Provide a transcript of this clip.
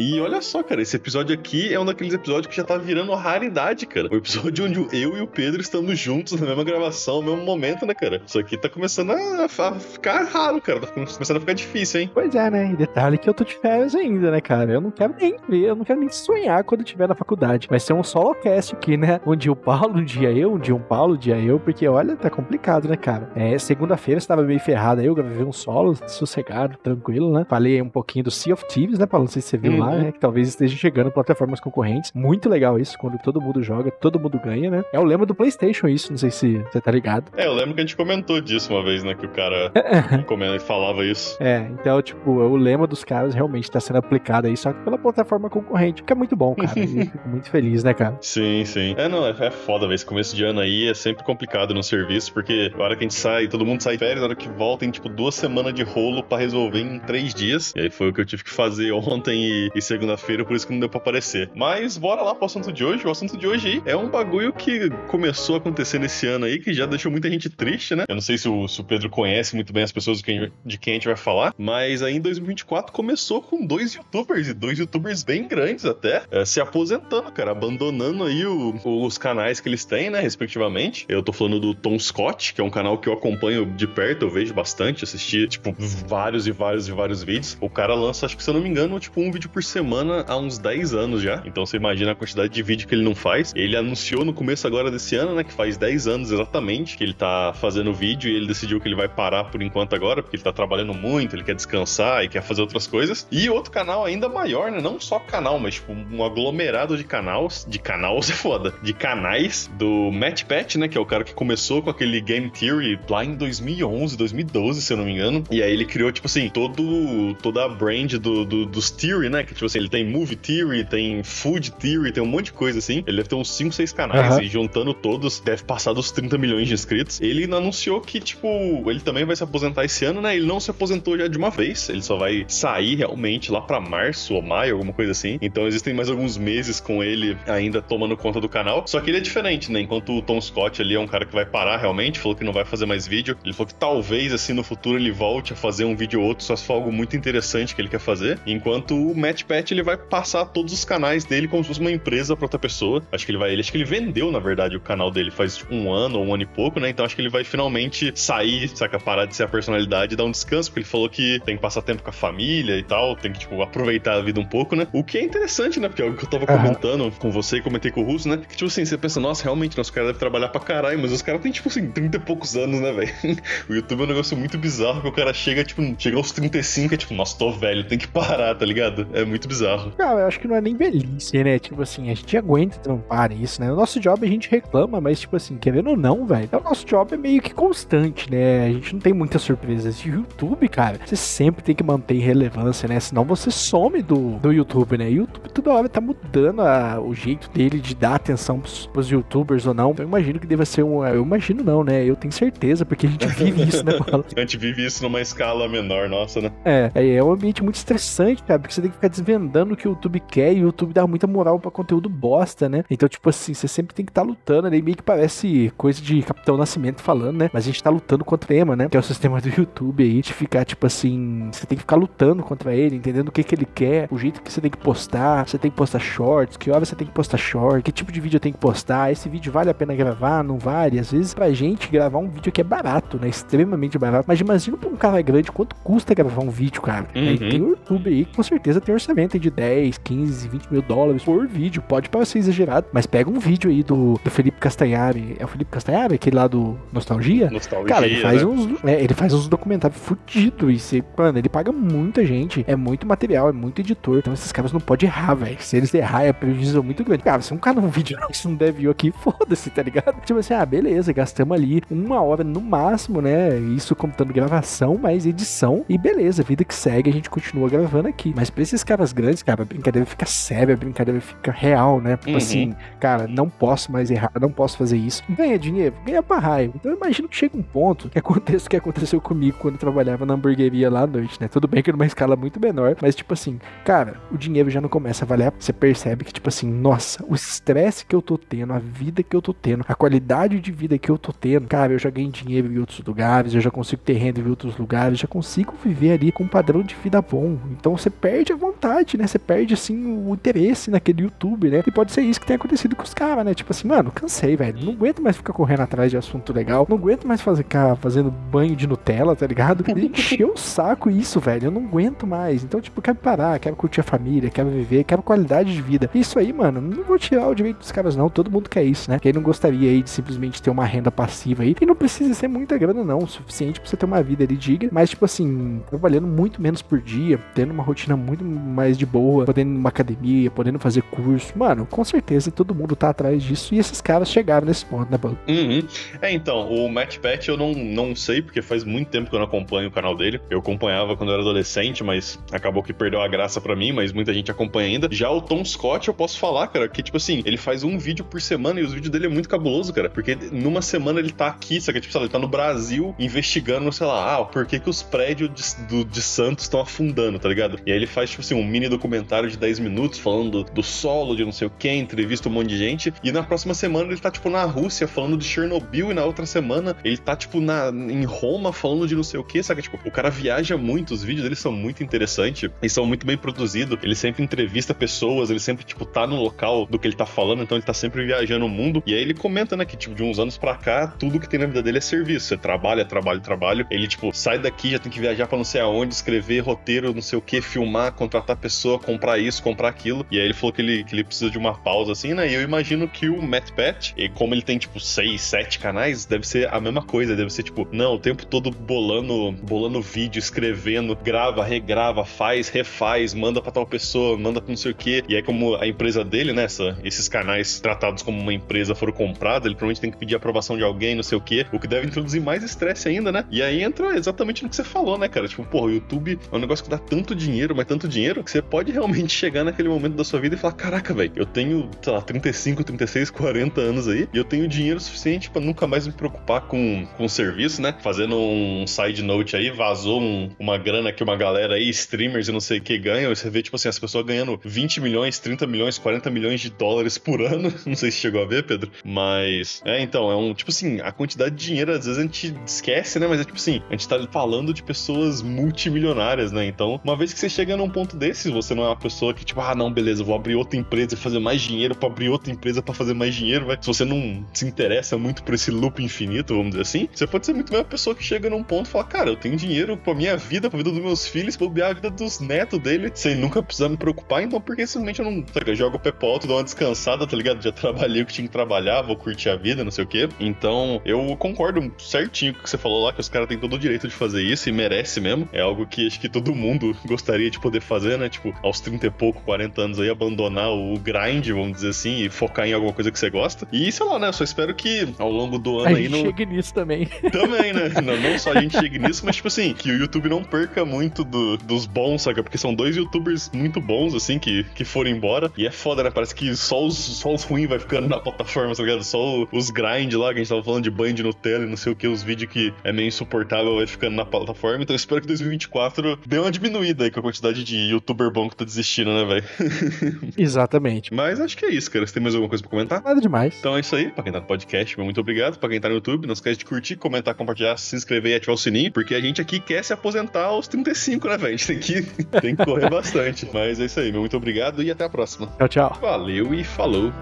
E olha só, cara, esse episódio aqui é um daqueles episódios que já tá virando raridade, cara. O episódio onde eu e o Pedro estamos juntos na mesma gravação, no mesmo momento, né, cara? Isso aqui tá começando a, ficar raro, cara. Tá começando a ficar difícil, hein? Pois é, né? E detalhe que eu tô de férias ainda, né, cara? Eu não quero nem ver, eu não quero nem sonhar quando estiver na faculdade. Vai ser um solo cast aqui, né? Um dia o Paulo, um dia eu, um dia um Paulo, um dia eu, porque olha, tá complicado, né, cara? É, segunda-feira estava meio ferrado aí, eu gravei um solo, sossegado, tranquilo, né? Falei um pouquinho do Sea of Thieves, né, Paulo? Não sei se você viu uhum. lá, né? Que talvez esteja chegando plataformas concorrentes. Muito legal isso, quando todo mundo joga, todo mundo ganha, né? É o lema do PlayStation, isso, não sei se você tá ligado. É, eu lembro que a gente comentou disso uma vez, né? Que o cara e falava isso. É, então, tipo, o lema dos caras realmente tá sendo aplicado aí, só que pela plataforma concorrente, que é muito bom, cara. fico muito feliz, né, cara? Sim, sim. É, não, é, é foda, ver esse começo de ano aí é sempre complicado no serviço, porque a hora que a gente sai, todo mundo sai de férias, a hora que volta, tem, tipo, duas semanas de rolo para resolver em três dias. E aí foi o que eu tive que fazer ontem e, e segunda-feira, por isso que não deu pra aparecer. Mas bora lá pro assunto de hoje. O assunto de hoje aí é um bagulho que começou a acontecer nesse ano aí, que já deixou muita gente triste, né? Eu não sei se o, se o Pedro conhece muito bem as pessoas de quem, de quem a gente vai falar, mas aí em 2024 começou com dois youtubers, e dois youtubers bem grandes até, é, se aposentando, cara, abandonando aí o, os canais que eles têm, né, respectivamente. Eu tô falando do Tom Scott, que é um canal que eu acompanho de perto, eu vejo bastante, assisti, tipo, vários e vários e vários vídeos. O cara lança, acho que se eu não me engano, tipo, um vídeo por semana há uns 10 10 anos já. Então você imagina a quantidade de vídeo que ele não faz. Ele anunciou no começo agora desse ano, né? Que faz 10 anos exatamente que ele tá fazendo vídeo e ele decidiu que ele vai parar por enquanto agora, porque ele tá trabalhando muito, ele quer descansar e quer fazer outras coisas. E outro canal ainda maior, né? Não só canal, mas tipo um aglomerado de canais. De canais é foda. De canais do Matt Pat, né? Que é o cara que começou com aquele Game Theory lá em 2011, 2012, se eu não me engano. E aí ele criou, tipo assim, todo, toda a brand do, do, dos Theory, né? Que tipo assim, ele tem Movie Theory tem Food Theory, tem um monte de coisa assim. Ele deve ter uns 5, 6 canais uhum. e juntando todos, deve passar dos 30 milhões de inscritos. Ele anunciou que, tipo, ele também vai se aposentar esse ano, né? Ele não se aposentou já de uma vez, ele só vai sair realmente lá para março ou maio, alguma coisa assim. Então existem mais alguns meses com ele ainda tomando conta do canal. Só que ele é diferente, né? Enquanto o Tom Scott ali é um cara que vai parar realmente, falou que não vai fazer mais vídeo. Ele falou que talvez assim no futuro ele volte a fazer um vídeo ou outro, só se for algo muito interessante que ele quer fazer. Enquanto o Matt Pat ele vai passar todo todos os canais dele como se fosse uma empresa pra outra pessoa. Acho que ele vai. Ele, acho que ele vendeu, na verdade, o canal dele faz tipo, um ano ou um ano e pouco, né? Então acho que ele vai finalmente sair, saca, parar de ser a personalidade e dar um descanso, porque ele falou que tem que passar tempo com a família e tal, tem que, tipo, aproveitar a vida um pouco, né? O que é interessante, né? Porque é algo que eu tava comentando uhum. com você e comentei com o Russo, né? Que, tipo assim, você pensa, nossa, realmente, nosso cara deve trabalhar pra caralho, mas os caras têm, tipo assim, 30 e poucos anos, né, velho? o YouTube é um negócio muito bizarro, que o cara chega, tipo, chega aos 35 é tipo, nossa, tô velho, tem que parar, tá ligado? É muito bizarro. Cara, eu acho que não é nem velhice, né? Tipo assim, a gente aguenta trampar isso, né? O nosso job a gente reclama, mas, tipo assim, querendo ou não, velho, o nosso job é meio que constante, né? A gente não tem muitas surpresas. De YouTube, cara, você sempre tem que manter relevância, né? Senão você some do, do YouTube, né? YouTube toda hora tá mudando a, o jeito dele de dar atenção pros, pros youtubers ou não. Então eu imagino que deva ser um. Eu imagino não, né? Eu tenho certeza, porque a gente vive isso, né, Paulo? a gente vive isso numa escala menor, nossa, né? É, é, é um ambiente muito estressante, cara, porque você tem que ficar desvendando o que o YouTube quer e o YouTube dá muita moral para conteúdo bosta, né? Então, tipo assim, você sempre tem que estar tá lutando ali, meio que parece coisa de Capitão Nascimento falando, né? Mas a gente tá lutando contra o EMA, né? Que é o sistema do YouTube aí, de ficar, tipo assim, você tem que ficar lutando contra ele, entendendo o que que ele quer, o jeito que você tem que postar, você tem que postar shorts, que hora você tem que postar short, que tipo de vídeo eu tenho que postar, esse vídeo vale a pena gravar, não vale? Às vezes pra gente gravar um vídeo aqui é barato, né? Extremamente barato. Mas imagina pra um cara grande quanto custa gravar um vídeo, cara. Uhum. Aí tem o YouTube aí, com certeza tem orçamento de 10, 15, 20 mil dólares por vídeo. Pode parecer exagerado, mas pega um vídeo aí do, do Felipe Castanhari. É o Felipe Castanhari, aquele lá do Nostalgia? Nostalgia. Cara, ele faz, né? uns, é, ele faz uns documentários fudidos. E você, mano, ele paga muita gente. É muito material, é muito editor. Então esses caras não podem errar, velho. Se eles errar, é prejuízo muito grande. Cara, se um cara um vídeo não, isso não deve ir aqui, foda-se, tá ligado? Tipo assim, ah, beleza, gastamos ali uma hora no máximo, né? Isso contando gravação, mais edição. E beleza, vida que segue, a gente continua gravando aqui. Mas pra esses caras grandes, cara, a brincadeira fica séria, a brincadeira fica real, né? Tipo Uhum. assim, cara, não posso mais errar, não posso fazer isso. Ganha dinheiro, ganha pra raiva. Então eu imagino que chega um ponto que aconteça o que aconteceu comigo quando eu trabalhava na hamburgueria lá à noite, né? Tudo bem que numa escala muito menor, mas tipo assim, cara, o dinheiro já não começa a valer. Você percebe que, tipo assim, nossa, o estresse que eu tô tendo, a vida que eu tô tendo, a qualidade de vida que eu tô tendo, cara, eu já ganhei dinheiro em outros lugares, eu já consigo ter renda em outros lugares, já consigo viver ali com um padrão de vida bom. Então você perde a vontade, né? Você perde, assim, o interesse naquele YouTube, né? E pode ser isso que tem acontecido com os caras, né? Tipo assim, mano, cansei, velho. Não aguento mais ficar correndo atrás de assunto legal. Não aguento mais fazer, ficar fazendo banho de Nutella, tá ligado? Encheu o saco isso, velho. Eu não aguento mais. Então, tipo, quero parar, quero curtir a família, quero viver, quero qualidade de vida. Isso aí, mano, não vou tirar o direito dos caras, não. Todo mundo quer isso, né? Quem não gostaria aí de simplesmente ter uma renda passiva aí. E não precisa ser muita grana, não. O suficiente pra você ter uma vida ali digna. Mas, tipo assim, trabalhando muito menos por dia, tendo uma rotina muito mais de boa, podendo ir numa academia, podendo fazer curso. Mano, com certeza todo mundo tá atrás disso. E esses caras chegaram nesse ponto, né, Bug? Uhum. É, então, o Matt Pat eu não, não sei, porque faz muito tempo que eu não acompanho o canal dele. Eu acompanhava quando eu era adolescente, mas acabou que perdeu a graça pra mim, mas muita gente acompanha ainda. Já o Tom Scott, eu posso falar, cara, que tipo assim, ele faz um vídeo por semana e os vídeos dele é muito cabuloso, cara, porque numa semana ele tá aqui, sabe? Tipo, lá, ele tá no Brasil investigando, sei lá, ah, por que, que os prédios de, do- de Santos estão afundando, tá ligado? E aí ele faz, tipo assim, um mini documentário de 10 minutos falando do, solo, de não sei o que, entrevista um monte de gente. E na próxima semana ele tá, tipo, na Rússia falando de Chernobyl, e na outra semana ele tá, tipo, na, em Roma falando de não sei o que, sabe? Tipo, o cara viaja muito, os vídeos dele são muito interessantes e são muito bem produzidos. Ele sempre entrevista pessoas, ele sempre, tipo, tá no local do que ele tá falando, então ele tá sempre viajando o mundo. E aí ele comenta, né, que, tipo, de uns anos pra cá, tudo que tem na vida dele é serviço. Você trabalha, trabalho, trabalho. Ele, tipo, sai daqui, já tem que viajar pra não sei aonde, escrever roteiro, não sei o que, filmar, contratar pessoa, comprar isso, comprar aquilo. E aí ele falou que ele, que ele precisa de uma pausa, assim, né? E eu imagino que o Matt Pat, e como ele tem, tipo, seis, sete canais, deve ser a mesma coisa. Deve ser, tipo, não, o tempo todo bolando, bolando vídeo, escrevendo, grava, regrava, faz, refaz, manda pra tal pessoa, manda pra não sei o que. E aí, como a empresa dele, né? essa- esses canais tratados como uma empresa foram comprados, ele provavelmente tem que pedir aprovação de alguém, não sei o que, o que deve introduzir mais estresse ainda, né? E aí entra exatamente no que você falou, né, cara? Tipo, porra, o YouTube é um negócio que dá tanto dinheiro, mas tanto dinheiro, que você pode realmente chegar naquele momento da sua vida e falar: caraca, velho, eu tenho, sei lá, 35, 36, 40 anos aí, e eu tenho dinheiro suficiente pra nunca mais me preocupar com, com serviço, né? Fazendo um side note aí, vazou um- uma grana que uma galera aí, streamers e não sei o que ganham, e você vê, tipo assim, as pessoas ganhando 20 milhões, 30 milhões, 40 milhões de dólares por ano. Não sei se chegou a ver, Pedro. Mas, é, então, é um, tipo assim, a quantidade de dinheiro, às vezes a gente esquece, né? Mas é tipo assim, a gente tá falando de pessoas multimilionárias, né? Então, uma vez que você chega num ponto desse, você não é uma pessoa que, tipo, ah, não, beleza, vou abrir outra empresa e fazer mais dinheiro pra abrir outra empresa pra fazer mais dinheiro, vai. Se você não se interessa muito por esse loop infinito, vamos dizer assim, você pode ser muito bem uma pessoa que chega num ponto e fala, cara, eu tenho dinheiro pra minha vida, pra vida dos meus filhos, pra bobear a vida dos netos dele, sem nunca precisar me preocupar, então por que simplesmente eu não, sabe, eu jogo o pé pro alto, dou uma descansada, tá ligado? Já trabalhei o que tinha que trabalhar, vou curtir a vida, não sei o quê. Então, eu concordo certinho com o que você falou lá, que os caras têm todo o direito de fazer isso e merece mesmo. É algo que acho que todo mundo gostaria de poder fazer, né? Tipo, aos 30 e pouco, 40 anos aí, abandonar o grind, vamos dizer assim, e focar em alguma coisa que você gosta. E sei lá, né? Só espero que ao longo do A ano aí gente não. chega nisso também. Também, né? Não, não só a gente chegue nisso, mas tipo assim, que o YouTube não perca muito do- dos bons, saca? Porque são dois youtubers muito bons, assim, que, que foram embora. E é foda, né? Parece que só os, só os ruins vai ficando na plataforma, tá ligado? Só os grind lá, que a gente tava falando de banho de Nutella e não sei o que, os vídeos que é meio insuportável vai ficando na plataforma. Então eu espero que 2024 dê uma diminuída aí com a quantidade de youtuber bom que tá desistindo, né, velho? Exatamente. Mas acho que é isso, cara. Você tem mais alguma coisa pra comentar? Nada demais. Então é isso aí, pra quem tá no podcast, meu muito obrigado. Pra quem tá no YouTube, não esquece de curtir, comentar, compartilhar, se inscrever e ativar o sininho, porque a gente aqui quer se aposentar aos 35, né, velho? A gente tem que, tem que correr bastante. Mas é isso aí, meu muito obrigado e até a próxima. Tchau, tchau. Valeu e falou!